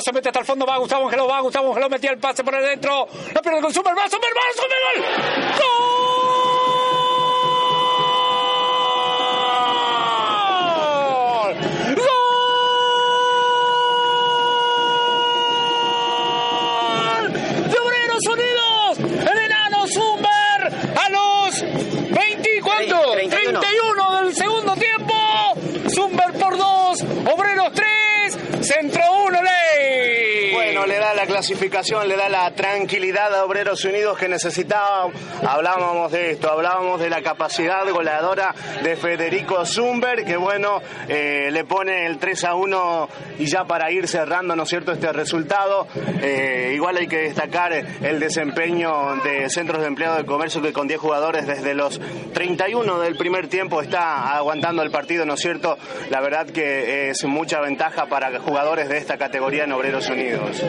Gustavo se mete hasta el fondo, va Gustavo Angeló, va Gustavo Angeló, metía el pase por adentro, la pierde con gol. ¡Gol! ¡Gol! ¡De Obreros Unidos! El enano Zumber a los 20, ¿cuánto? 31. 31 del segundo tiempo. Zumber por 2, Obreros 3, Centro 1, ley. Bueno, le da la clasificación, le da la tranquilidad a Obreros Unidos que necesitaba. Hablábamos de esto, hablábamos de la capacidad goleadora de Federico Zumber, que bueno, eh, le pone el 3 a 1 y ya para ir cerrando, ¿no es cierto?, este resultado. Eh, igual hay que destacar el desempeño de centros de empleado de comercio que con 10 jugadores desde los 31 del primer tiempo está aguantando el partido, ¿no es cierto? La verdad que es mucha ventaja para jugadores de esta categoría en Obreros Unidos.